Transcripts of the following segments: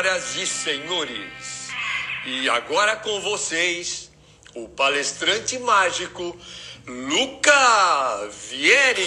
Senhoras e senhores, e agora com vocês, o palestrante mágico Luca Vieri.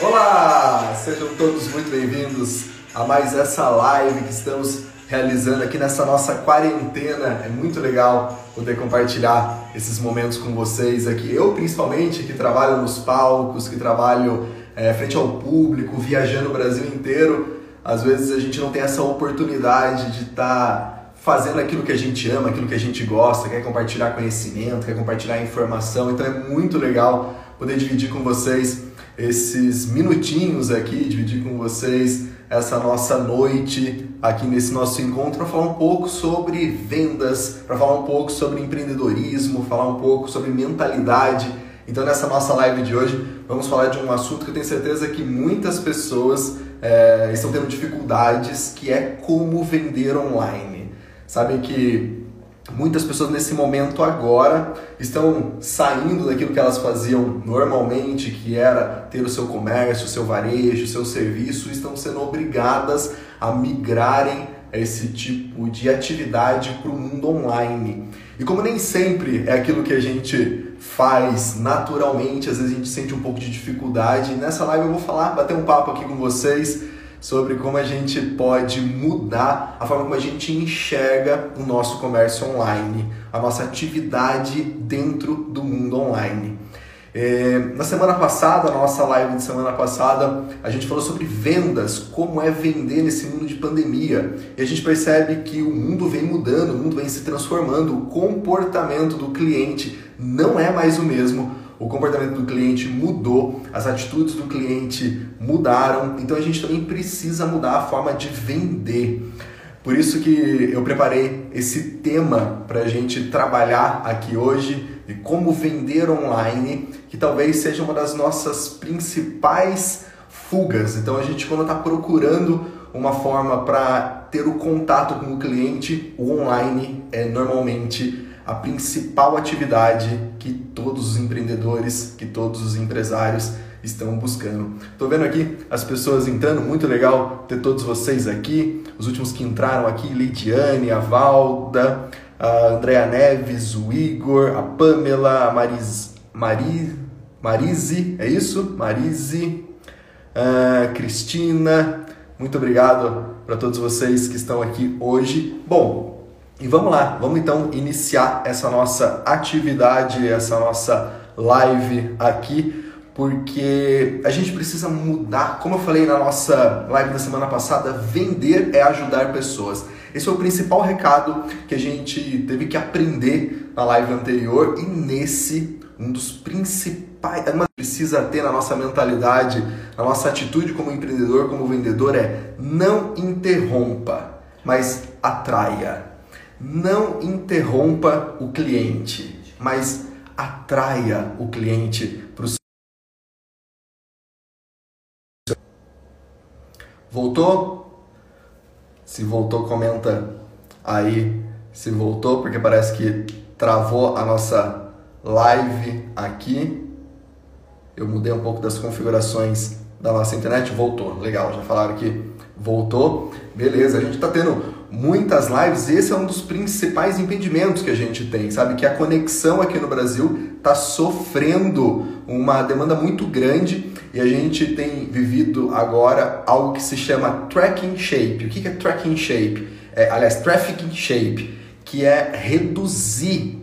Olá, sejam todos muito bem-vindos a mais essa live que estamos realizando aqui nessa nossa quarentena. É muito legal poder compartilhar esses momentos com vocês aqui. Eu, principalmente, que trabalho nos palcos, que trabalho é, frente ao público, viajando o Brasil inteiro, às vezes a gente não tem essa oportunidade de estar tá fazendo aquilo que a gente ama, aquilo que a gente gosta, quer compartilhar conhecimento, quer compartilhar informação. Então é muito legal poder dividir com vocês esses minutinhos aqui, dividir com vocês essa nossa noite aqui nesse nosso encontro para falar um pouco sobre vendas, para falar um pouco sobre empreendedorismo, falar um pouco sobre mentalidade. Então, nessa nossa live de hoje, vamos falar de um assunto que eu tenho certeza que muitas pessoas é, estão tendo dificuldades, que é como vender online. Sabem que Muitas pessoas nesse momento agora estão saindo daquilo que elas faziam normalmente, que era ter o seu comércio, o seu varejo, o seu serviço, e estão sendo obrigadas a migrarem esse tipo de atividade para o mundo online. E como nem sempre é aquilo que a gente faz naturalmente, às vezes a gente sente um pouco de dificuldade. Nessa live eu vou falar, bater um papo aqui com vocês sobre como a gente pode mudar a forma como a gente enxerga o nosso comércio online, a nossa atividade dentro do mundo online. É, na semana passada, na nossa live de semana passada, a gente falou sobre vendas, como é vender nesse mundo de pandemia. E a gente percebe que o mundo vem mudando, o mundo vem se transformando, o comportamento do cliente não é mais o mesmo o comportamento do cliente mudou, as atitudes do cliente mudaram, então a gente também precisa mudar a forma de vender. Por isso que eu preparei esse tema para a gente trabalhar aqui hoje como vender online, que talvez seja uma das nossas principais fugas. Então a gente quando está procurando uma forma para ter o contato com o cliente, o online é normalmente a principal atividade que todos os empreendedores, que todos os empresários estão buscando. Estou vendo aqui as pessoas entrando, muito legal ter todos vocês aqui. Os últimos que entraram aqui, Lidiane, a Valda, a Andrea Neves, o Igor, a Pamela, a Maris, Mari, Marise, é isso? Marise, a Cristina, muito obrigado para todos vocês que estão aqui hoje. Bom, e vamos lá, vamos então iniciar essa nossa atividade, essa nossa live aqui, porque a gente precisa mudar. Como eu falei na nossa live da semana passada, vender é ajudar pessoas. Esse é o principal recado que a gente teve que aprender na live anterior e nesse um dos principais uma precisa ter na nossa mentalidade, na nossa atitude como empreendedor, como vendedor é não interrompa, mas atraia. Não interrompa o cliente, mas atraia o cliente para o seu. Voltou? Se voltou, comenta aí se voltou, porque parece que travou a nossa live aqui. Eu mudei um pouco das configurações da nossa internet, voltou. Legal, já falaram que voltou. Beleza, a gente está tendo muitas lives, esse é um dos principais impedimentos que a gente tem, sabe? Que a conexão aqui no Brasil está sofrendo uma demanda muito grande e a gente tem vivido agora algo que se chama tracking shape. O que é tracking shape? É, aliás, trafficking shape, que é reduzir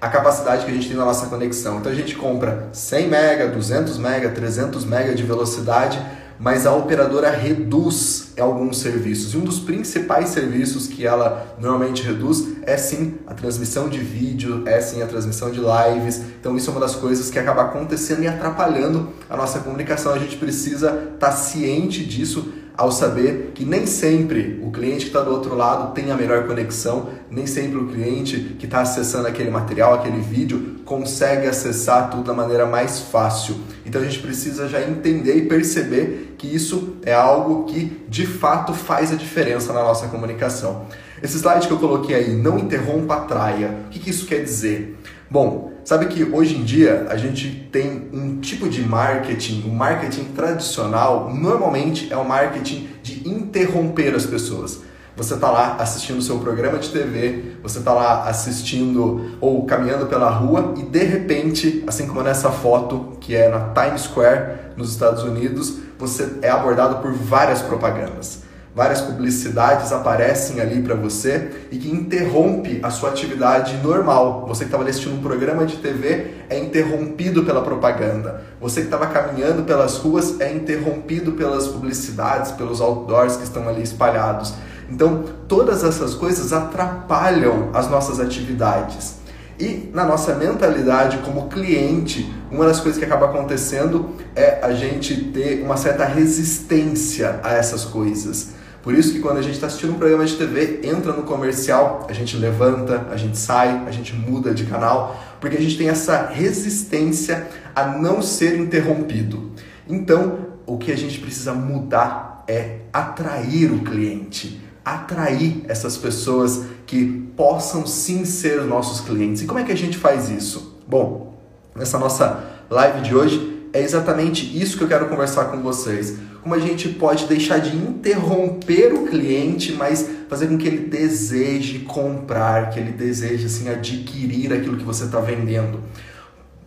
a capacidade que a gente tem na nossa conexão. Então a gente compra 100 mega, 200 mega, 300 mega de velocidade mas a operadora reduz alguns serviços. E um dos principais serviços que ela normalmente reduz é sim a transmissão de vídeo, é sim a transmissão de lives. Então isso é uma das coisas que acaba acontecendo e atrapalhando a nossa comunicação. A gente precisa estar tá ciente disso ao saber que nem sempre o cliente que está do outro lado tem a melhor conexão, nem sempre o cliente que está acessando aquele material, aquele vídeo, consegue acessar tudo da maneira mais fácil. Então a gente precisa já entender e perceber que isso é algo que de fato faz a diferença na nossa comunicação. Esse slide que eu coloquei aí, não interrompa, atraia. O que, que isso quer dizer? Bom, sabe que hoje em dia a gente tem um tipo de marketing, o marketing tradicional normalmente é o marketing de interromper as pessoas. Você está lá assistindo o seu programa de TV, você está lá assistindo ou caminhando pela rua e de repente, assim como nessa foto que é na Times Square nos Estados Unidos, você é abordado por várias propagandas várias publicidades aparecem ali para você e que interrompe a sua atividade normal. Você que estava assistindo um programa de TV é interrompido pela propaganda. Você que estava caminhando pelas ruas é interrompido pelas publicidades, pelos outdoors que estão ali espalhados. Então, todas essas coisas atrapalham as nossas atividades. E na nossa mentalidade como cliente, uma das coisas que acaba acontecendo é a gente ter uma certa resistência a essas coisas. Por isso que quando a gente está assistindo um programa de TV, entra no comercial, a gente levanta, a gente sai, a gente muda de canal, porque a gente tem essa resistência a não ser interrompido. Então, o que a gente precisa mudar é atrair o cliente, atrair essas pessoas que possam sim ser nossos clientes. E como é que a gente faz isso? Bom, nessa nossa live de hoje é exatamente isso que eu quero conversar com vocês como a gente pode deixar de interromper o cliente, mas fazer com que ele deseje comprar, que ele deseje assim adquirir aquilo que você está vendendo.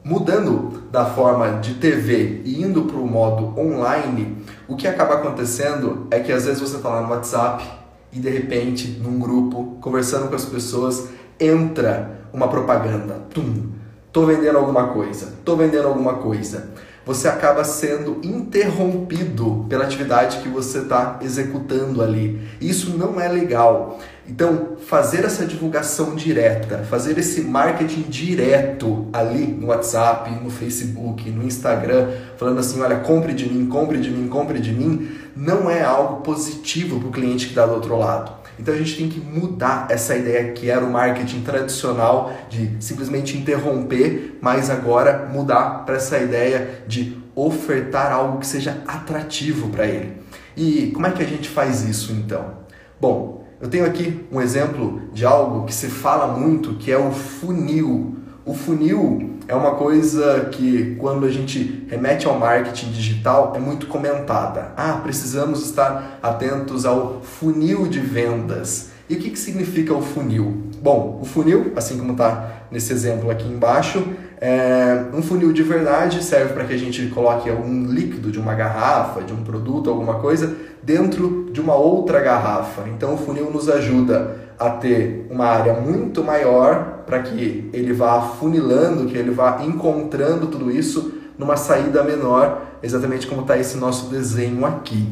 Mudando da forma de TV e indo para o modo online, o que acaba acontecendo é que às vezes você está lá no WhatsApp e de repente, num grupo, conversando com as pessoas, entra uma propaganda. Tum! Tô vendendo alguma coisa, tô vendendo alguma coisa você acaba sendo interrompido pela atividade que você está executando ali. Isso não é legal. Então, fazer essa divulgação direta, fazer esse marketing direto ali no WhatsApp, no Facebook, no Instagram, falando assim: olha, compre de mim, compre de mim, compre de mim, não é algo positivo para o cliente que está do outro lado. Então a gente tem que mudar essa ideia que era o marketing tradicional de simplesmente interromper, mas agora mudar para essa ideia de ofertar algo que seja atrativo para ele. E como é que a gente faz isso então? Bom, eu tenho aqui um exemplo de algo que se fala muito, que é o funil. O funil é uma coisa que, quando a gente remete ao marketing digital, é muito comentada. Ah, precisamos estar atentos ao funil de vendas. E o que, que significa o funil? Bom, o funil, assim como está nesse exemplo aqui embaixo, é um funil de verdade serve para que a gente coloque algum líquido de uma garrafa, de um produto, alguma coisa, dentro de uma outra garrafa. Então, o funil nos ajuda a ter uma área muito maior para que ele vá funilando, que ele vá encontrando tudo isso numa saída menor, exatamente como está esse nosso desenho aqui.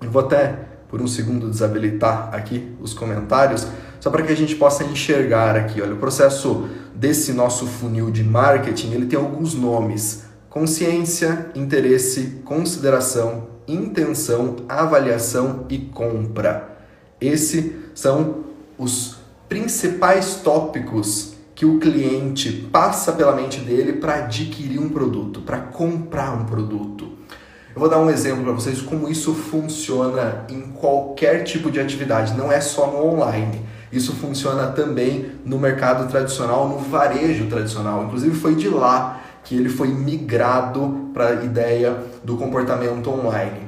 Eu vou até por um segundo desabilitar aqui os comentários, só para que a gente possa enxergar aqui. Olha, o processo desse nosso funil de marketing, ele tem alguns nomes: consciência, interesse, consideração, intenção, avaliação e compra. Esses são os principais tópicos que o cliente passa pela mente dele para adquirir um produto, para comprar um produto. Eu vou dar um exemplo para vocês como isso funciona em qualquer tipo de atividade, não é só no online. Isso funciona também no mercado tradicional, no varejo tradicional. Inclusive foi de lá que ele foi migrado para a ideia do comportamento online.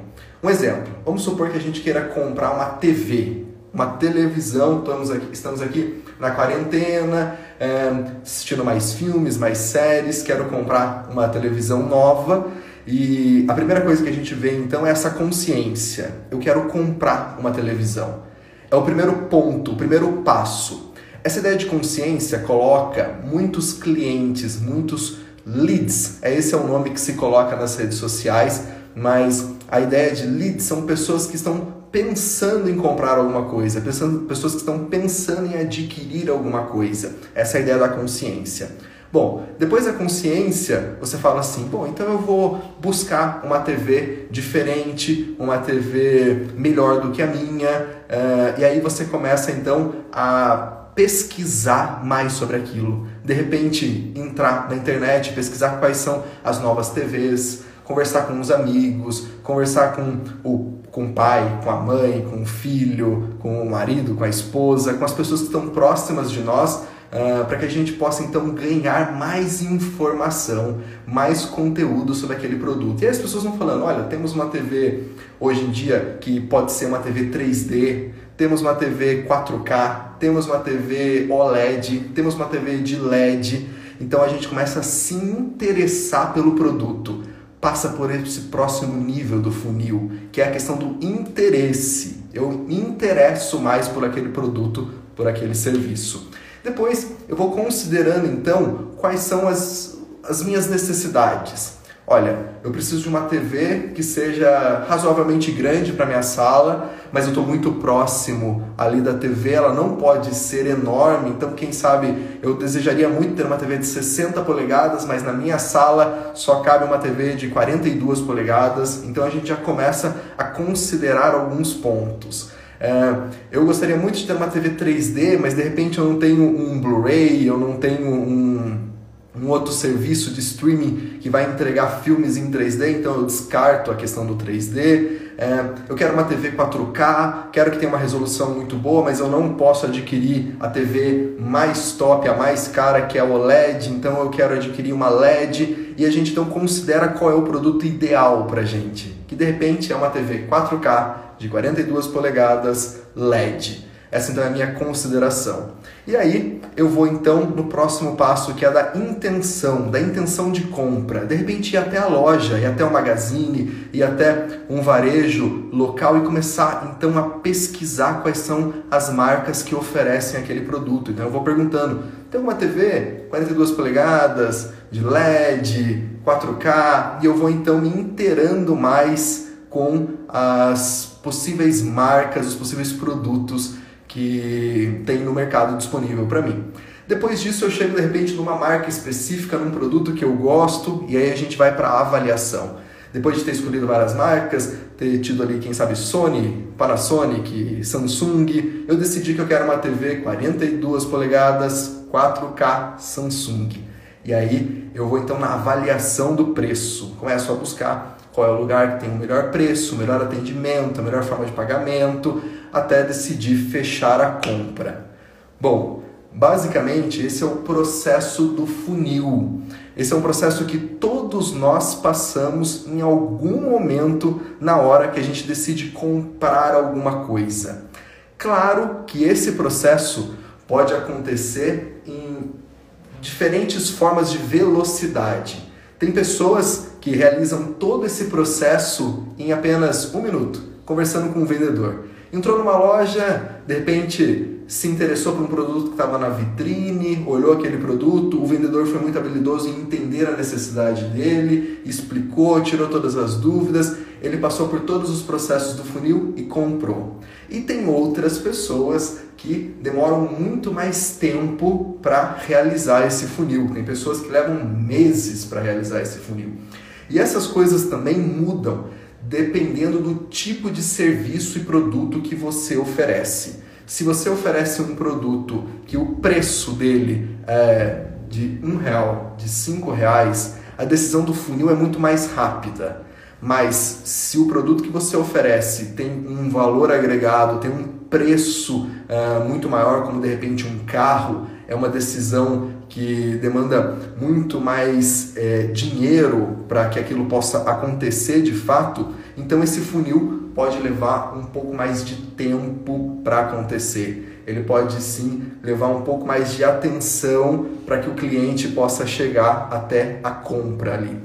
Um exemplo, vamos supor que a gente queira comprar uma TV, uma televisão, estamos aqui, estamos aqui na quarentena, é, assistindo mais filmes, mais séries, quero comprar uma televisão nova. E a primeira coisa que a gente vê então é essa consciência. Eu quero comprar uma televisão. É o primeiro ponto, o primeiro passo. Essa ideia de consciência coloca muitos clientes, muitos leads. É esse é o nome que se coloca nas redes sociais, mas a ideia de leads são pessoas que estão pensando em comprar alguma coisa, pensando, pessoas que estão pensando em adquirir alguma coisa. Essa é a ideia da consciência. Bom, depois da consciência, você fala assim: bom, então eu vou buscar uma TV diferente, uma TV melhor do que a minha, uh, e aí você começa então a pesquisar mais sobre aquilo. De repente, entrar na internet, pesquisar quais são as novas TVs, conversar com os amigos, conversar com o, com o pai, com a mãe, com o filho, com o marido, com a esposa, com as pessoas que estão próximas de nós uh, para que a gente possa então ganhar mais informação, mais conteúdo sobre aquele produto. E aí as pessoas vão falando: olha, temos uma TV hoje em dia que pode ser uma TV 3D, temos uma TV 4K, temos uma TV OLED, temos uma TV de LED. Então a gente começa a se interessar pelo produto passa por esse próximo nível do funil, que é a questão do interesse. Eu interesso mais por aquele produto, por aquele serviço. Depois eu vou considerando então quais são as, as minhas necessidades. Olha, eu preciso de uma TV que seja razoavelmente grande para minha sala, mas eu estou muito próximo ali da TV, ela não pode ser enorme, então quem sabe eu desejaria muito ter uma TV de 60 polegadas, mas na minha sala só cabe uma TV de 42 polegadas, então a gente já começa a considerar alguns pontos. É, eu gostaria muito de ter uma TV 3D, mas de repente eu não tenho um Blu-ray, eu não tenho um um outro serviço de streaming que vai entregar filmes em 3D, então eu descarto a questão do 3D. É, eu quero uma TV 4K, quero que tenha uma resolução muito boa, mas eu não posso adquirir a TV mais top, a mais cara, que é o OLED, então eu quero adquirir uma LED e a gente então considera qual é o produto ideal para gente, que de repente é uma TV 4K de 42 polegadas LED. Essa então é a minha consideração. E aí eu vou então no próximo passo que é da intenção, da intenção de compra. De repente ir até a loja, ir até o magazine, ir até um varejo local e começar então a pesquisar quais são as marcas que oferecem aquele produto. Então eu vou perguntando: tem uma TV 42 polegadas, de LED, 4K? E eu vou então me inteirando mais com as possíveis marcas, os possíveis produtos que tem no mercado disponível para mim. Depois disso, eu chego de repente numa marca específica, num produto que eu gosto, e aí a gente vai para a avaliação. Depois de ter escolhido várias marcas, ter tido ali, quem sabe, Sony, Panasonic, Samsung, eu decidi que eu quero uma TV 42 polegadas, 4K Samsung. E aí eu vou então na avaliação do preço. Começo a buscar qual é o lugar que tem o melhor preço, o melhor atendimento, a melhor forma de pagamento, até decidir fechar a compra. Bom, basicamente esse é o processo do funil. Esse é um processo que todos nós passamos em algum momento na hora que a gente decide comprar alguma coisa. Claro que esse processo pode acontecer em diferentes formas de velocidade. Tem pessoas que realizam todo esse processo em apenas um minuto, conversando com o vendedor. Entrou numa loja, de repente se interessou por um produto que estava na vitrine, olhou aquele produto, o vendedor foi muito habilidoso em entender a necessidade dele, explicou, tirou todas as dúvidas, ele passou por todos os processos do funil e comprou. E tem outras pessoas que demoram muito mais tempo para realizar esse funil. Tem pessoas que levam meses para realizar esse funil. E essas coisas também mudam dependendo do tipo de serviço e produto que você oferece. Se você oferece um produto que o preço dele é de um real, de cinco reais, a decisão do funil é muito mais rápida. Mas se o produto que você oferece tem um valor agregado, tem um preço uh, muito maior, como de repente um carro, é uma decisão que demanda muito mais é, dinheiro para que aquilo possa acontecer de fato, então esse funil pode levar um pouco mais de tempo para acontecer. Ele pode sim levar um pouco mais de atenção para que o cliente possa chegar até a compra ali.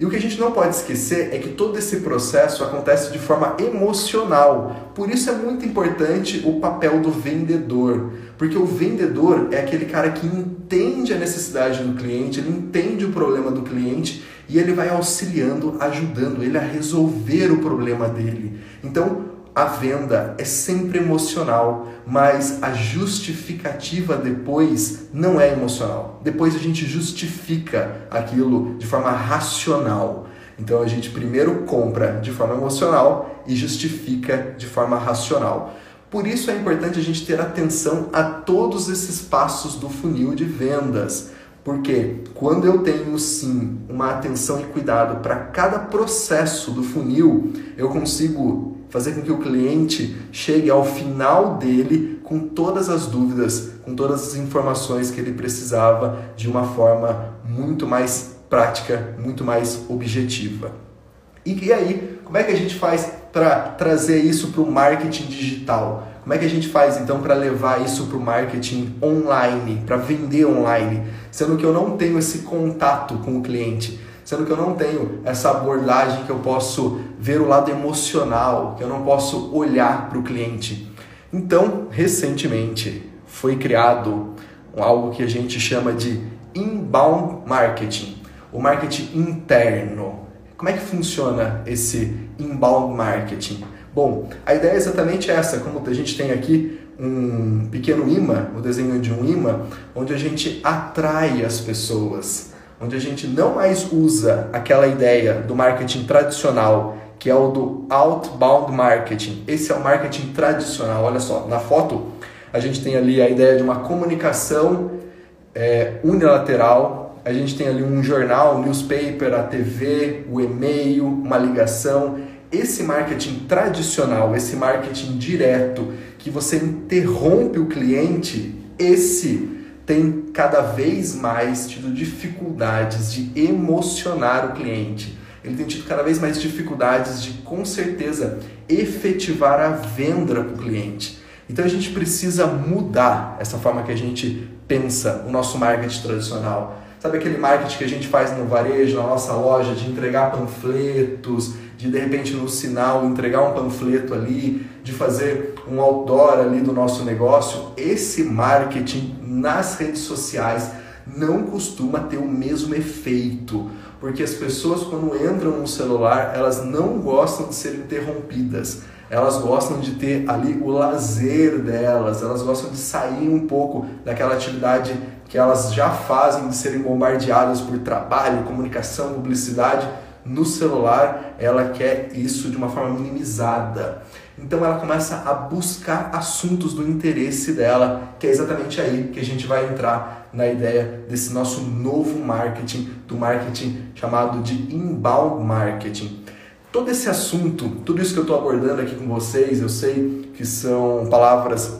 E o que a gente não pode esquecer é que todo esse processo acontece de forma emocional. Por isso é muito importante o papel do vendedor. Porque o vendedor é aquele cara que entende a necessidade do cliente, ele entende o problema do cliente e ele vai auxiliando, ajudando ele a resolver o problema dele. Então, a venda é sempre emocional, mas a justificativa depois não é emocional. Depois a gente justifica aquilo de forma racional. Então a gente primeiro compra de forma emocional e justifica de forma racional. Por isso é importante a gente ter atenção a todos esses passos do funil de vendas. Porque quando eu tenho sim uma atenção e cuidado para cada processo do funil, eu consigo fazer com que o cliente chegue ao final dele com todas as dúvidas, com todas as informações que ele precisava de uma forma muito mais prática, muito mais objetiva. E, e aí, como é que a gente faz para trazer isso para o marketing digital? Como é que a gente faz então para levar isso para o marketing online, para vender online, sendo que eu não tenho esse contato com o cliente? sendo que eu não tenho essa abordagem que eu posso ver o lado emocional, que eu não posso olhar para o cliente. Então, recentemente foi criado algo que a gente chama de inbound marketing, o marketing interno. Como é que funciona esse inbound marketing? Bom, a ideia é exatamente essa, como a gente tem aqui um pequeno imã, o desenho de um imã, onde a gente atrai as pessoas onde a gente não mais usa aquela ideia do marketing tradicional, que é o do outbound marketing. Esse é o marketing tradicional. Olha só, na foto a gente tem ali a ideia de uma comunicação é, unilateral. A gente tem ali um jornal, um newspaper, a TV, o e-mail, uma ligação. Esse marketing tradicional, esse marketing direto, que você interrompe o cliente, esse tem cada vez mais tido dificuldades de emocionar o cliente. Ele tem tido cada vez mais dificuldades de, com certeza, efetivar a venda para o cliente. Então a gente precisa mudar essa forma que a gente pensa o nosso marketing tradicional. Sabe aquele marketing que a gente faz no varejo, na nossa loja, de entregar panfletos, de de repente no sinal entregar um panfleto ali, de fazer um outdoor ali do nosso negócio? Esse marketing nas redes sociais não costuma ter o mesmo efeito, porque as pessoas quando entram no celular, elas não gostam de ser interrompidas. Elas gostam de ter ali o lazer delas, elas gostam de sair um pouco daquela atividade que elas já fazem de serem bombardeadas por trabalho, comunicação, publicidade. No celular, ela quer isso de uma forma minimizada. Então ela começa a buscar assuntos do interesse dela, que é exatamente aí que a gente vai entrar na ideia desse nosso novo marketing, do marketing chamado de inbound marketing. Todo esse assunto, tudo isso que eu estou abordando aqui com vocês, eu sei que são palavras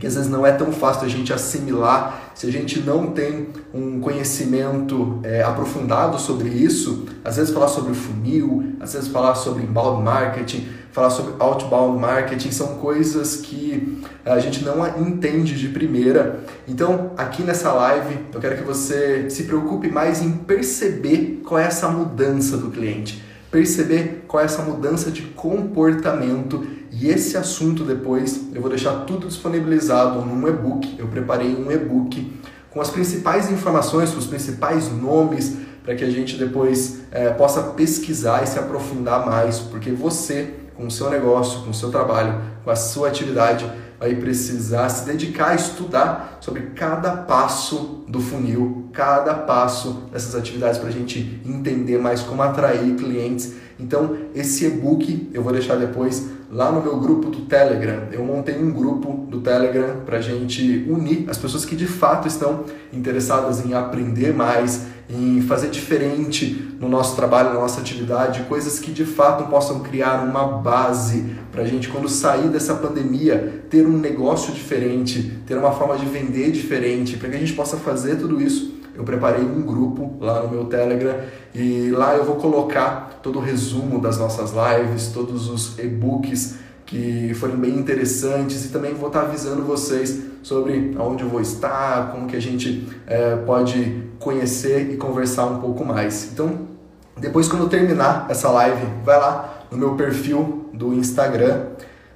que às vezes não é tão fácil a gente assimilar se a gente não tem um conhecimento é, aprofundado sobre isso. Às vezes falar sobre funil, às vezes falar sobre inbound marketing, falar sobre outbound marketing, são coisas que a gente não entende de primeira. Então, aqui nessa live, eu quero que você se preocupe mais em perceber qual é essa mudança do cliente, perceber qual é essa mudança de comportamento. E esse assunto depois eu vou deixar tudo disponibilizado num e-book. Eu preparei um e-book com as principais informações, com os principais nomes, para que a gente depois é, possa pesquisar e se aprofundar mais, porque você com o seu negócio, com o seu trabalho, com a sua atividade, vai precisar se dedicar a estudar sobre cada passo do funil, cada passo dessas atividades para a gente entender mais como atrair clientes. Então, esse e-book eu vou deixar depois lá no meu grupo do Telegram. Eu montei um grupo do Telegram para a gente unir as pessoas que de fato estão interessadas em aprender mais, em fazer diferente no nosso trabalho, na nossa atividade, coisas que de fato possam criar uma base para a gente, quando sair dessa pandemia, ter um negócio diferente, ter uma forma de vender diferente, para que a gente possa fazer tudo isso. Eu preparei um grupo lá no meu Telegram e lá eu vou colocar todo o resumo das nossas lives, todos os e-books que foram bem interessantes e também vou estar avisando vocês sobre aonde eu vou estar, como que a gente é, pode conhecer e conversar um pouco mais. Então, depois quando eu terminar essa live, vai lá no meu perfil do Instagram,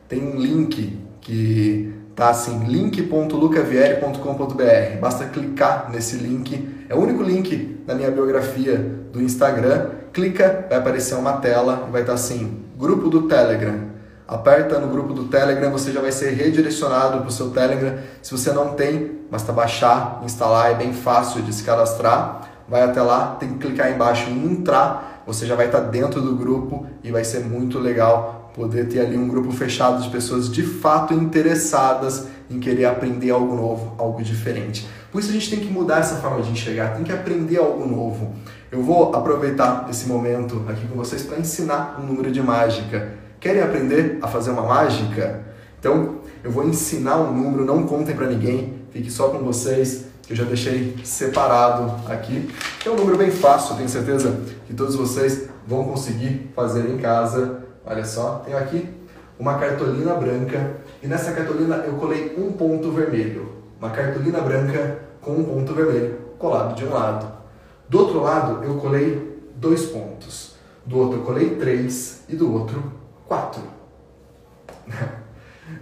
tem um link que tá assim, link.lucavieri.com.br. Basta clicar nesse link, é o único link na minha biografia do Instagram. Clica, vai aparecer uma tela e vai estar assim, grupo do Telegram aperta no grupo do Telegram, você já vai ser redirecionado para o seu Telegram. Se você não tem, basta baixar, instalar, é bem fácil de se cadastrar. Vai até lá, tem que clicar embaixo em entrar, você já vai estar dentro do grupo e vai ser muito legal poder ter ali um grupo fechado de pessoas de fato interessadas em querer aprender algo novo, algo diferente. Por isso a gente tem que mudar essa forma de enxergar, tem que aprender algo novo. Eu vou aproveitar esse momento aqui com vocês para ensinar um número de mágica Querem aprender a fazer uma mágica? Então, eu vou ensinar um número, não contem para ninguém, fique só com vocês, que eu já deixei separado aqui. É um número bem fácil, tenho certeza que todos vocês vão conseguir fazer em casa. Olha só, tenho aqui uma cartolina branca e nessa cartolina eu colei um ponto vermelho. Uma cartolina branca com um ponto vermelho colado de um lado. Do outro lado eu colei dois pontos. Do outro eu colei três e do outro quatro.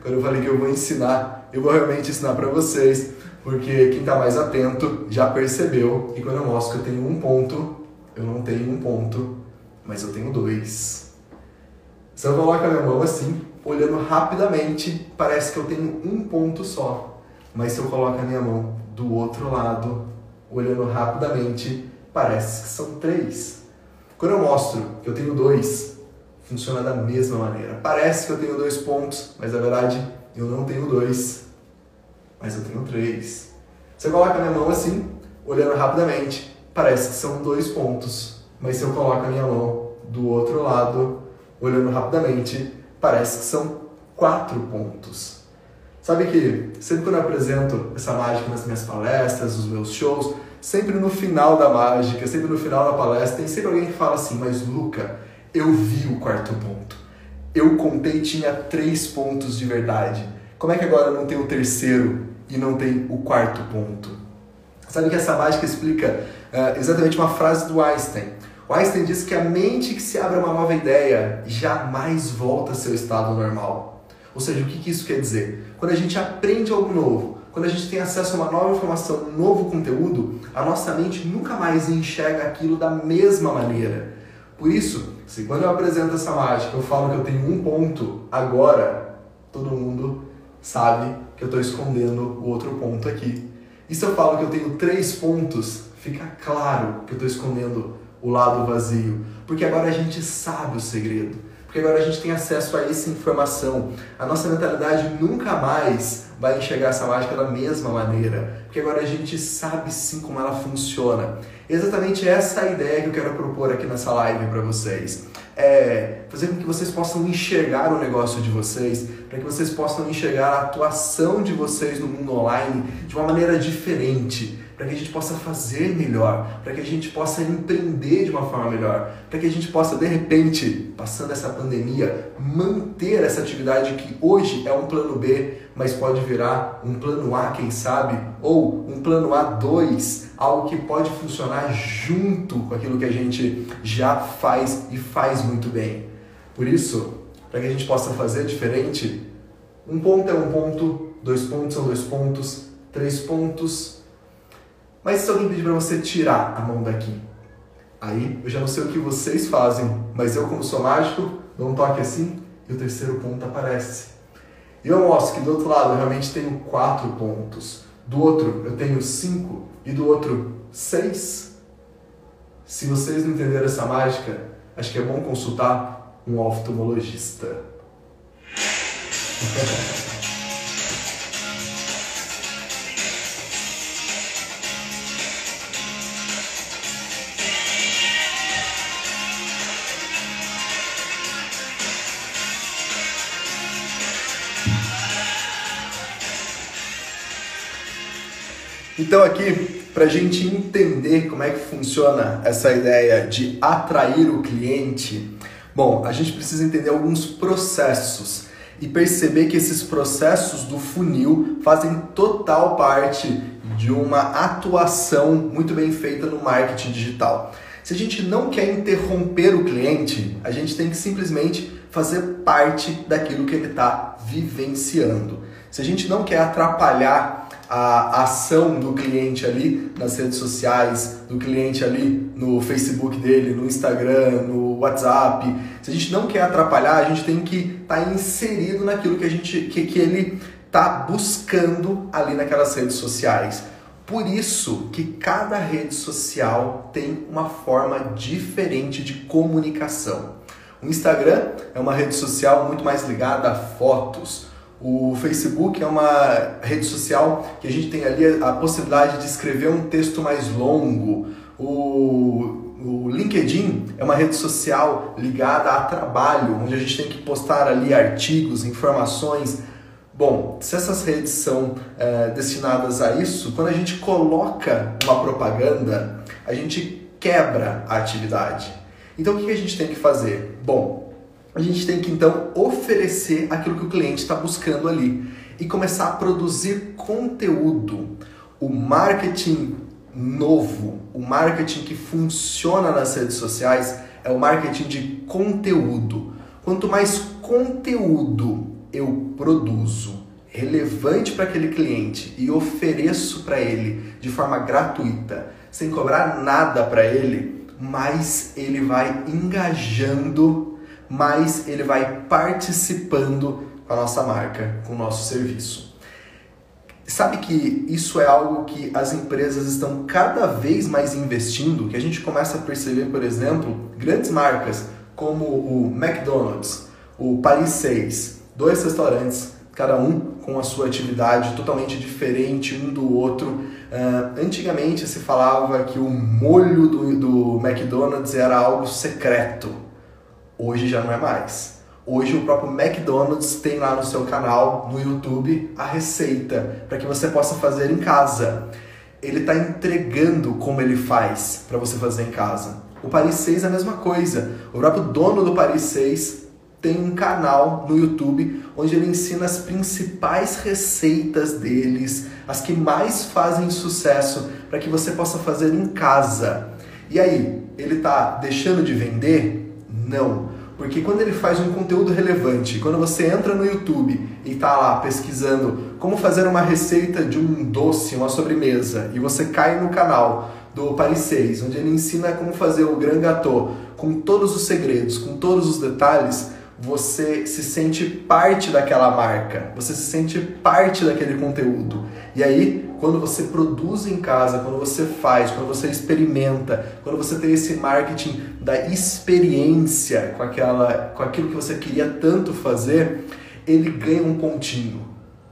Quando eu falei que eu vou ensinar, eu vou realmente ensinar para vocês, porque quem está mais atento já percebeu que quando eu mostro que eu tenho um ponto, eu não tenho um ponto, mas eu tenho dois. Se eu coloco a minha mão assim, olhando rapidamente, parece que eu tenho um ponto só. Mas se eu coloco a minha mão do outro lado, olhando rapidamente, parece que são três. Quando eu mostro que eu tenho dois, funciona da mesma maneira. Parece que eu tenho dois pontos, mas na verdade eu não tenho dois, mas eu tenho três. Você coloca a minha mão assim, olhando rapidamente, parece que são dois pontos, mas se eu coloco a minha mão do outro lado, olhando rapidamente, parece que são quatro pontos. Sabe que sempre quando eu apresento essa mágica nas minhas palestras, nos meus shows, sempre no final da mágica, sempre no final da palestra, tem sempre alguém que fala assim: Mas Luca, eu vi o quarto ponto. Eu contei tinha três pontos de verdade. Como é que agora não tem o terceiro e não tem o quarto ponto? Sabe que essa mágica explica uh, exatamente uma frase do Einstein. O Einstein diz que a mente que se abre a uma nova ideia jamais volta ao seu estado normal. Ou seja, o que, que isso quer dizer? Quando a gente aprende algo novo, quando a gente tem acesso a uma nova informação, um novo conteúdo, a nossa mente nunca mais enxerga aquilo da mesma maneira. Por isso, se quando eu apresento essa mágica eu falo que eu tenho um ponto agora, todo mundo sabe que eu estou escondendo o outro ponto aqui. E se eu falo que eu tenho três pontos, fica claro que eu estou escondendo o lado vazio, porque agora a gente sabe o segredo, porque agora a gente tem acesso a essa informação. A nossa mentalidade nunca mais vai enxergar essa mágica da mesma maneira, porque agora a gente sabe sim como ela funciona. Exatamente essa é a ideia que eu quero propor aqui nessa live para vocês. É fazer com que vocês possam enxergar o negócio de vocês, para que vocês possam enxergar a atuação de vocês no mundo online de uma maneira diferente, para que a gente possa fazer melhor, para que a gente possa empreender de uma forma melhor, para que a gente possa, de repente, passando essa pandemia, manter essa atividade que hoje é um plano B, mas pode virar um plano A, quem sabe, ou um plano A2, algo que pode funcionar junto com aquilo que a gente já faz e faz muito bem. Por isso, para que a gente possa fazer diferente, um ponto é um ponto, dois pontos são dois pontos, três pontos mas se alguém pedir para você tirar a mão daqui, aí eu já não sei o que vocês fazem, mas eu, como sou mágico, dou um toque assim e o terceiro ponto aparece. E eu mostro que do outro lado eu realmente tenho quatro pontos, do outro eu tenho cinco e do outro seis. Se vocês não entenderam essa mágica, acho que é bom consultar um oftalmologista. Então, aqui, para a gente entender como é que funciona essa ideia de atrair o cliente, bom, a gente precisa entender alguns processos e perceber que esses processos do funil fazem total parte de uma atuação muito bem feita no marketing digital. Se a gente não quer interromper o cliente, a gente tem que simplesmente fazer parte daquilo que ele está vivenciando. Se a gente não quer atrapalhar a ação do cliente ali nas redes sociais, do cliente ali no Facebook dele, no Instagram, no WhatsApp. Se a gente não quer atrapalhar, a gente tem que estar tá inserido naquilo que a gente que, que ele está buscando ali naquelas redes sociais. Por isso que cada rede social tem uma forma diferente de comunicação. O Instagram é uma rede social muito mais ligada a fotos. O Facebook é uma rede social que a gente tem ali a possibilidade de escrever um texto mais longo. O O LinkedIn é uma rede social ligada a trabalho, onde a gente tem que postar ali artigos, informações. Bom, se essas redes são é, destinadas a isso, quando a gente coloca uma propaganda, a gente quebra a atividade. Então o que a gente tem que fazer? Bom, a gente tem que então oferecer aquilo que o cliente está buscando ali e começar a produzir conteúdo. O marketing novo, o marketing que funciona nas redes sociais é o marketing de conteúdo. Quanto mais conteúdo eu produzo relevante para aquele cliente e ofereço para ele de forma gratuita, sem cobrar nada para ele, mais ele vai engajando, mais ele vai participando com a nossa marca, com o nosso serviço. Sabe que isso é algo que as empresas estão cada vez mais investindo, que a gente começa a perceber, por exemplo, grandes marcas como o McDonald's, o Paris 6, dois restaurantes, cada um com a sua atividade totalmente diferente um do outro. Uh, antigamente se falava que o molho do, do McDonald's era algo secreto, hoje já não é mais. Hoje o próprio McDonald's tem lá no seu canal no YouTube a receita para que você possa fazer em casa. Ele está entregando como ele faz para você fazer em casa. O Paris 6 é a mesma coisa. O próprio dono do Paris 6 tem um canal no YouTube onde ele ensina as principais receitas deles, as que mais fazem sucesso para que você possa fazer em casa. E aí, ele está deixando de vender? Não porque quando ele faz um conteúdo relevante, quando você entra no YouTube e está lá pesquisando como fazer uma receita de um doce, uma sobremesa, e você cai no canal do Paris 6, onde ele ensina como fazer o Grand Gâteau, com todos os segredos, com todos os detalhes, você se sente parte daquela marca, você se sente parte daquele conteúdo. E aí, quando você produz em casa, quando você faz, quando você experimenta, quando você tem esse marketing da experiência com, aquela, com aquilo que você queria tanto fazer, ele ganha um pontinho.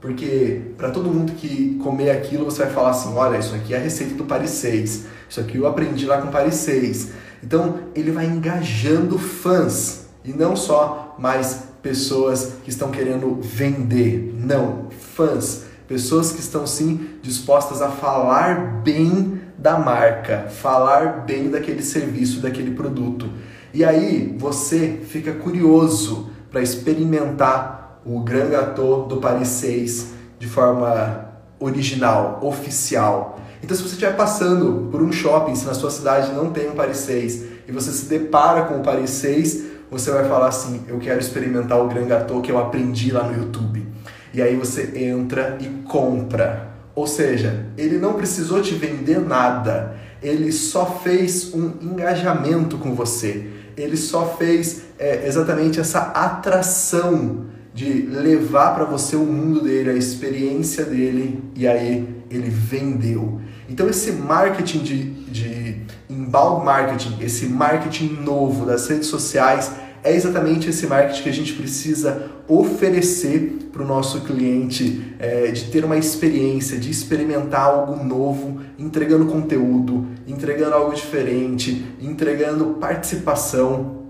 Porque para todo mundo que comer aquilo, você vai falar assim: olha, isso aqui é a receita do Paris 6, isso aqui eu aprendi lá com o Paris 6. Então, ele vai engajando fãs e não só mais pessoas que estão querendo vender. Não, fãs Pessoas que estão sim dispostas a falar bem da marca, falar bem daquele serviço, daquele produto. E aí você fica curioso para experimentar o Grand Gâteau do Paris 6 de forma original, oficial. Então, se você estiver passando por um shopping, se na sua cidade não tem um Paris 6 e você se depara com o Paris 6, você vai falar assim: Eu quero experimentar o Grand Gâteau que eu aprendi lá no YouTube e aí você entra e compra. Ou seja, ele não precisou te vender nada, ele só fez um engajamento com você, ele só fez é, exatamente essa atração de levar para você o mundo dele, a experiência dele, e aí ele vendeu. Então, esse marketing de, de inbound marketing, esse marketing novo das redes sociais, é exatamente esse marketing que a gente precisa oferecer para o nosso cliente, é, de ter uma experiência, de experimentar algo novo, entregando conteúdo, entregando algo diferente, entregando participação,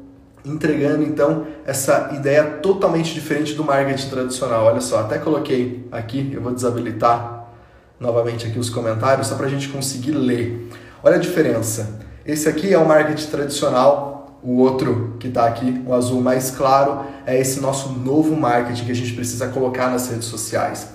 entregando então essa ideia totalmente diferente do marketing tradicional. Olha só, até coloquei aqui, eu vou desabilitar novamente aqui os comentários só para a gente conseguir ler. Olha a diferença. Esse aqui é o marketing tradicional, o outro que está aqui, o azul mais claro, é esse nosso novo marketing que a gente precisa colocar nas redes sociais.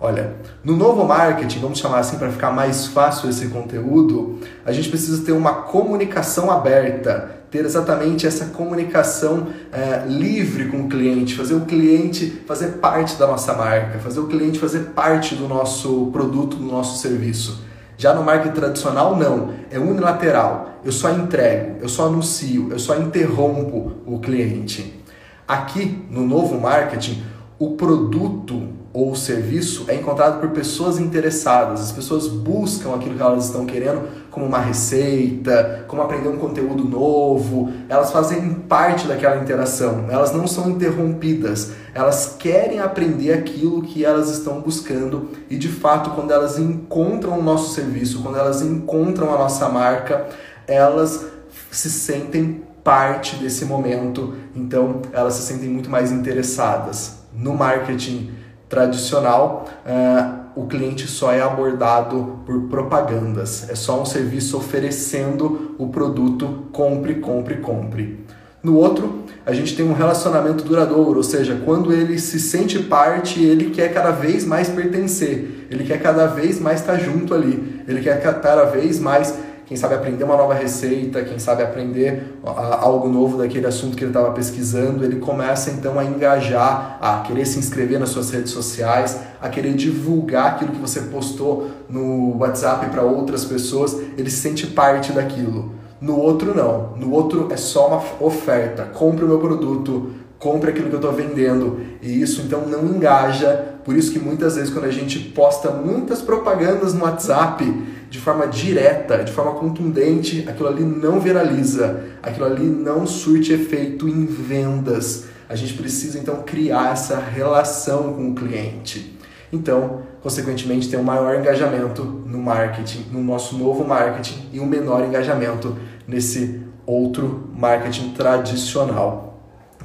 Olha, no novo marketing, vamos chamar assim para ficar mais fácil esse conteúdo, a gente precisa ter uma comunicação aberta, ter exatamente essa comunicação é, livre com o cliente, fazer o cliente fazer parte da nossa marca, fazer o cliente fazer parte do nosso produto, do nosso serviço. Já no marketing tradicional, não. É unilateral. Eu só entrego, eu só anuncio, eu só interrompo o cliente. Aqui, no novo marketing, o produto ou o serviço é encontrado por pessoas interessadas. As pessoas buscam aquilo que elas estão querendo, como uma receita, como aprender um conteúdo novo. Elas fazem parte daquela interação. Elas não são interrompidas. Elas querem aprender aquilo que elas estão buscando e, de fato, quando elas encontram o nosso serviço, quando elas encontram a nossa marca, elas se sentem parte desse momento, então elas se sentem muito mais interessadas. No marketing tradicional, uh, o cliente só é abordado por propagandas, é só um serviço oferecendo o produto compre, compre, compre. No outro, a gente tem um relacionamento duradouro, ou seja, quando ele se sente parte, ele quer cada vez mais pertencer, ele quer cada vez mais estar junto ali, ele quer cada vez mais quem sabe aprender uma nova receita, quem sabe aprender algo novo daquele assunto que ele estava pesquisando, ele começa então a engajar, a querer se inscrever nas suas redes sociais, a querer divulgar aquilo que você postou no WhatsApp para outras pessoas, ele se sente parte daquilo. No outro não, no outro é só uma oferta, compre o meu produto, compre aquilo que eu estou vendendo. E isso então não engaja. Por isso que muitas vezes quando a gente posta muitas propagandas no WhatsApp de forma direta, de forma contundente, aquilo ali não viraliza, aquilo ali não surte efeito em vendas. A gente precisa então criar essa relação com o cliente. Então, consequentemente, ter um maior engajamento no marketing, no nosso novo marketing, e um menor engajamento nesse outro marketing tradicional.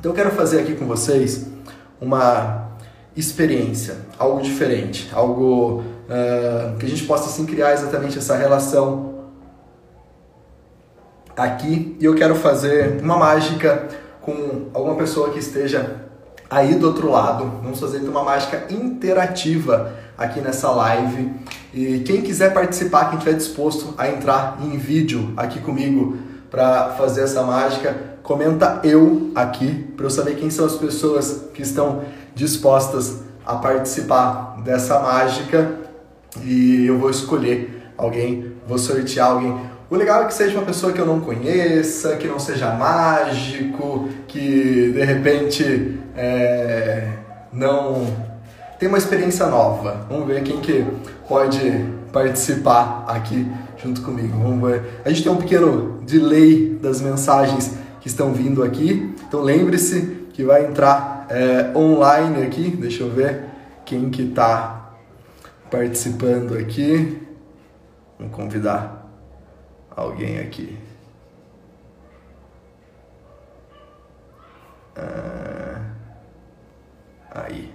Então eu quero fazer aqui com vocês uma experiência, algo diferente, algo uh, que a gente possa assim criar exatamente essa relação aqui. E eu quero fazer uma mágica com alguma pessoa que esteja aí do outro lado. Vamos fazer então uma mágica interativa aqui nessa live. E quem quiser participar, quem estiver disposto a entrar em vídeo aqui comigo para fazer essa mágica, comenta eu aqui para eu saber quem são as pessoas que estão dispostas a participar dessa mágica e eu vou escolher alguém, vou sortear alguém. O legal é que seja uma pessoa que eu não conheça, que não seja mágico, que de repente é, não tem uma experiência nova. Vamos ver quem que pode participar aqui junto comigo. Vamos ver. A gente tem um pequeno delay das mensagens que estão vindo aqui. Então lembre-se que vai entrar é, online aqui. Deixa eu ver quem que está participando aqui. Vamos convidar alguém aqui. Ah, aí.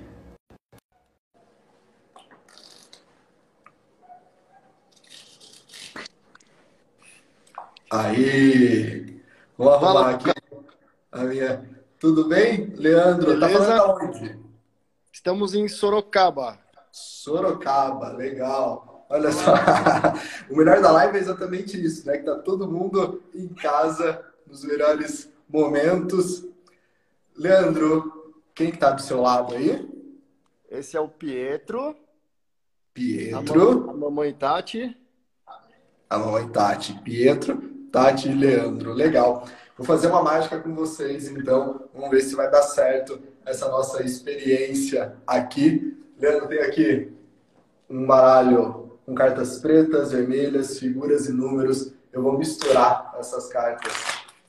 Aí. Vou arrumar aqui a minha. Tudo bem, Leandro? Tá Beleza? Tá falando aonde? Estamos em Sorocaba. Sorocaba, legal. Olha só, o melhor da live é exatamente isso, né? Que tá todo mundo em casa nos melhores momentos. Leandro, quem que tá do seu lado aí? Esse é o Pietro. Pietro. A, mamãe Tati. A mamãe Tati. Pietro. Tati e Leandro. Legal. Vou fazer uma mágica com vocês, então. Vamos ver se vai dar certo essa nossa experiência aqui. Leandro, tem aqui um baralho com cartas pretas, vermelhas, figuras e números. Eu vou misturar essas cartas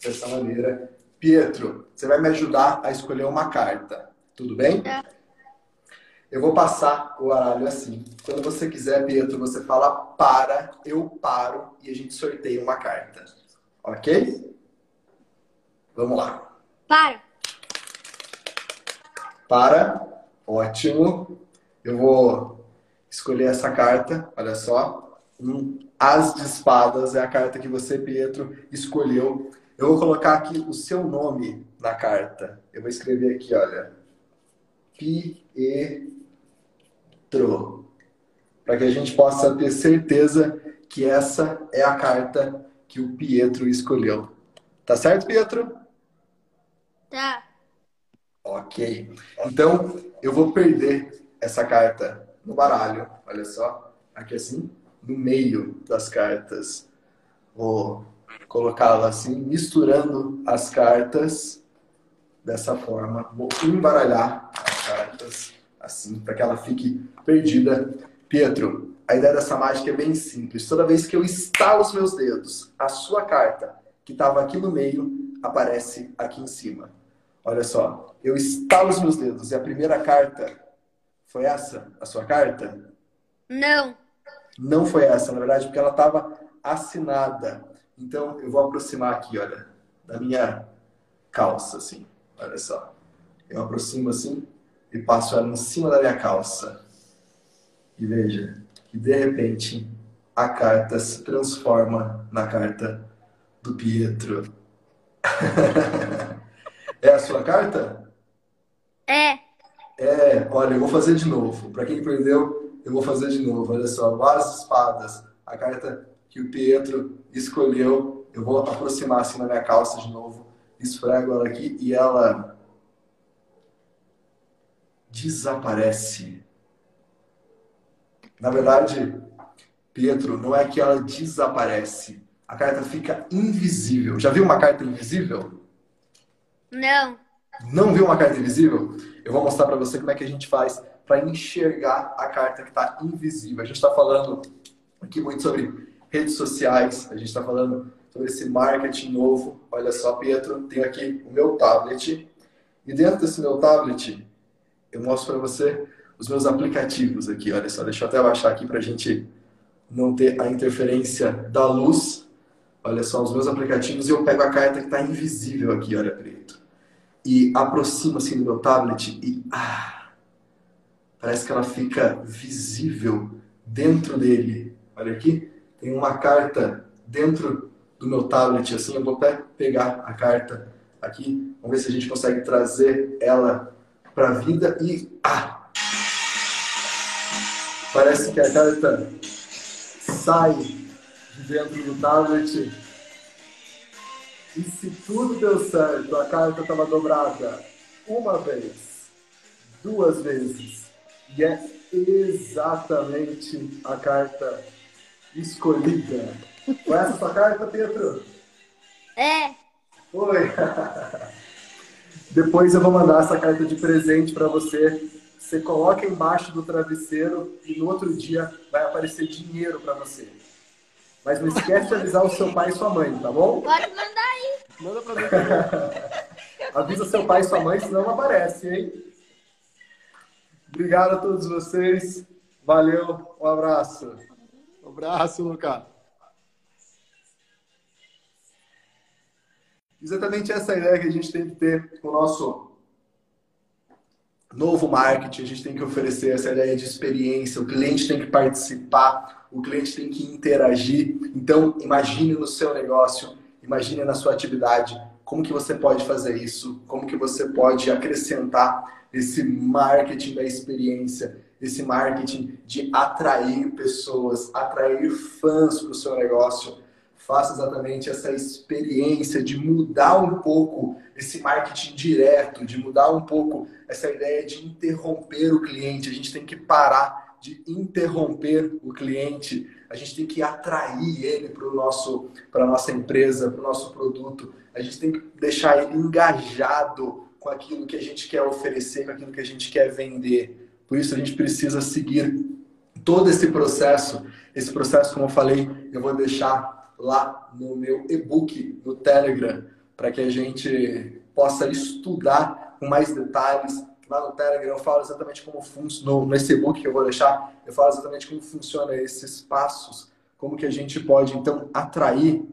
dessa maneira. Pietro, você vai me ajudar a escolher uma carta. Tudo bem? É. Eu vou passar o baralho assim. Quando você quiser, Pietro, você fala para, eu paro e a gente sorteia uma carta. Ok? Vamos lá. Para. Para. Ótimo. Eu vou escolher essa carta. Olha só. Um As de espadas é a carta que você, Pietro, escolheu. Eu vou colocar aqui o seu nome na carta. Eu vou escrever aqui, olha. Pietro para que a gente possa ter certeza que essa é a carta que o Pietro escolheu. Tá certo, Pietro? Tá. Ok. Então, eu vou perder essa carta no baralho. Olha só. Aqui assim, no meio das cartas. Vou colocá-la assim, misturando as cartas dessa forma. Vou embaralhar assim, para que ela fique perdida. Pietro, a ideia dessa mágica é bem simples. Toda vez que eu estalo os meus dedos, a sua carta, que estava aqui no meio, aparece aqui em cima. Olha só, eu estalo os meus dedos e a primeira carta foi essa, a sua carta? Não. Não foi essa, na verdade, porque ela estava assinada. Então eu vou aproximar aqui, olha, da minha calça, assim. Olha só. Eu aproximo assim e passo ela em cima da minha calça. E veja que de repente a carta se transforma na carta do Pietro. é a sua carta? É. É, olha, eu vou fazer de novo. Para quem perdeu, eu vou fazer de novo. Olha só, as espadas. A carta que o Pietro escolheu. Eu vou aproximar assim na minha calça de novo. Esfrego ela aqui e ela desaparece. Na verdade, Pietro, não é que ela desaparece. A carta fica invisível. Já viu uma carta invisível? Não. Não viu uma carta invisível? Eu vou mostrar para você como é que a gente faz para enxergar a carta que está invisível. A gente está falando aqui muito sobre redes sociais, a gente está falando sobre esse marketing novo. Olha só, Pietro, tenho aqui o meu tablet. E dentro desse meu tablet, eu mostro para você os meus aplicativos aqui. Olha só, deixa eu até abaixar aqui para a gente não ter a interferência da luz. Olha só, os meus aplicativos e eu pego a carta que está invisível aqui, olha, preto. E aproximo assim do meu tablet e ah, parece que ela fica visível dentro dele. Olha aqui, tem uma carta dentro do meu tablet, assim, eu vou até pegar a carta aqui, vamos ver se a gente consegue trazer ela para a vida e ah, parece que a carta sai de dentro do tablet. E se tudo deu certo, a carta estava dobrada uma vez, duas vezes, e é exatamente a carta escolhida. Foi essa carta, Pedro? É. Foi. Depois eu vou mandar essa carta de presente para você você coloca embaixo do travesseiro e no outro dia vai aparecer dinheiro para você. Mas não esquece de avisar o seu pai e sua mãe, tá bom? Pode mandar aí. Manda pra mim. Avisa seu pai e sua mãe, senão não aparece, hein? Obrigado a todos vocês. Valeu, um abraço. Um abraço, Lucas. Exatamente essa ideia que a gente tem que ter com o nosso novo marketing, a gente tem que oferecer essa ideia de experiência, o cliente tem que participar, o cliente tem que interagir. Então, imagine no seu negócio, imagine na sua atividade, como que você pode fazer isso, como que você pode acrescentar esse marketing da experiência, esse marketing de atrair pessoas, atrair fãs para o seu negócio. Faça exatamente essa experiência de mudar um pouco esse marketing direto, de mudar um pouco essa ideia de interromper o cliente. A gente tem que parar de interromper o cliente. A gente tem que atrair ele para nosso, para nossa empresa, para o nosso produto. A gente tem que deixar ele engajado com aquilo que a gente quer oferecer, com aquilo que a gente quer vender. Por isso a gente precisa seguir todo esse processo. Esse processo, como eu falei, eu vou deixar lá no meu e-book no Telegram para que a gente possa estudar com mais detalhes. Lá no Telegram eu falo exatamente como funciona, nesse e-book que eu vou deixar, eu falo exatamente como funciona esses passos, como que a gente pode então atrair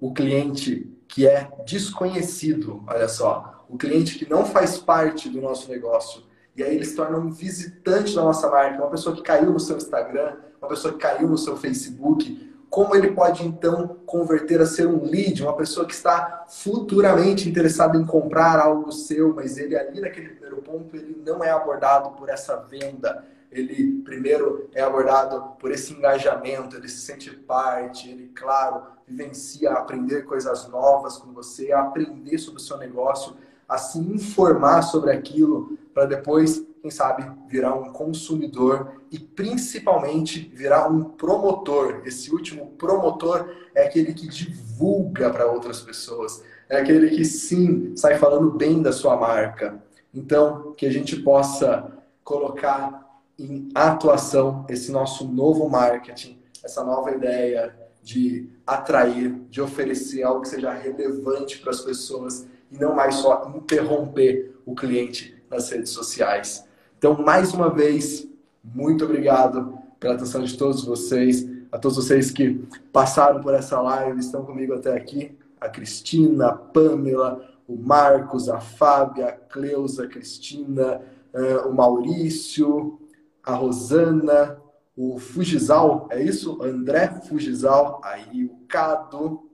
o cliente que é desconhecido, olha só, o cliente que não faz parte do nosso negócio. E aí ele se torna um visitante da nossa marca, uma pessoa que caiu no seu Instagram, uma pessoa que caiu no seu Facebook, como ele pode então converter a ser um lead, uma pessoa que está futuramente interessada em comprar algo seu, mas ele ali naquele primeiro ponto ele não é abordado por essa venda. Ele primeiro é abordado por esse engajamento, ele se sente parte, ele, claro, vivencia aprender coisas novas com você, aprender sobre o seu negócio, a se informar sobre aquilo, para depois quem sabe, virar um consumidor e principalmente virar um promotor. Esse último promotor é aquele que divulga para outras pessoas, é aquele que sim sai falando bem da sua marca. Então, que a gente possa colocar em atuação esse nosso novo marketing, essa nova ideia de atrair, de oferecer algo que seja relevante para as pessoas e não mais só interromper o cliente nas redes sociais. Então, mais uma vez, muito obrigado pela atenção de todos vocês. a todos vocês que passaram por essa live, estão comigo até aqui. A Cristina, a Pamela, o Marcos, a Fábia, a Cleusa, a Cristina, uh, o Maurício, a Rosana, o Fujizal, é isso? André Fujizal, aí o Cado.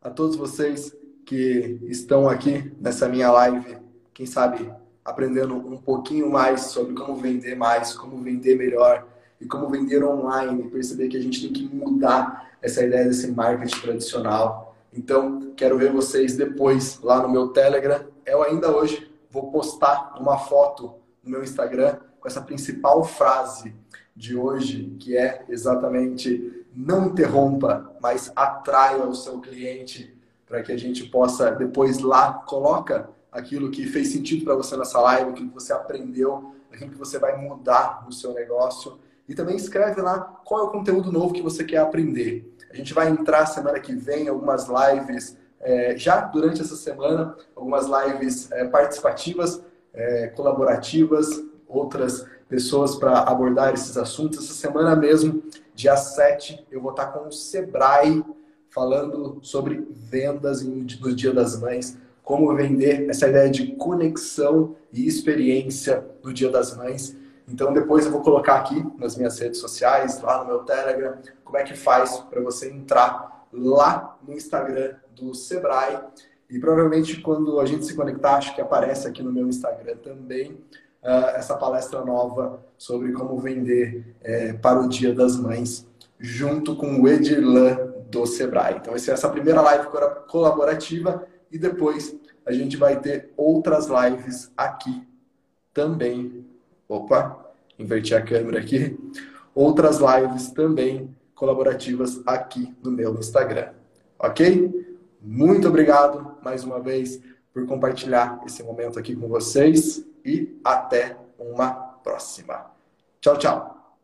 A todos vocês que estão aqui nessa minha live, quem sabe aprendendo um pouquinho mais sobre como vender mais, como vender melhor e como vender online, perceber que a gente tem que mudar essa ideia desse marketing tradicional. Então, quero ver vocês depois lá no meu Telegram. Eu ainda hoje vou postar uma foto no meu Instagram com essa principal frase de hoje, que é exatamente não interrompa, mas atraia o seu cliente para que a gente possa depois lá coloca aquilo que fez sentido para você nessa live, aquilo que você aprendeu, aquilo que você vai mudar no seu negócio. E também escreve lá qual é o conteúdo novo que você quer aprender. A gente vai entrar semana que vem algumas lives, é, já durante essa semana, algumas lives é, participativas, é, colaborativas, outras pessoas para abordar esses assuntos. Essa semana mesmo, dia 7, eu vou estar com o Sebrae falando sobre vendas no Dia das Mães como vender essa ideia de conexão e experiência no Dia das Mães. Então depois eu vou colocar aqui nas minhas redes sociais, lá no meu Telegram, como é que faz para você entrar lá no Instagram do Sebrae. E provavelmente quando a gente se conectar, acho que aparece aqui no meu Instagram também uh, essa palestra nova sobre como vender é, para o Dia das Mães, junto com o Edirlan do Sebrae. Então, essa é essa primeira live colaborativa e depois a gente vai ter outras lives aqui também. Opa, inverti a câmera aqui. Outras lives também colaborativas aqui no meu Instagram. Ok? Muito obrigado mais uma vez por compartilhar esse momento aqui com vocês e até uma próxima. Tchau, tchau.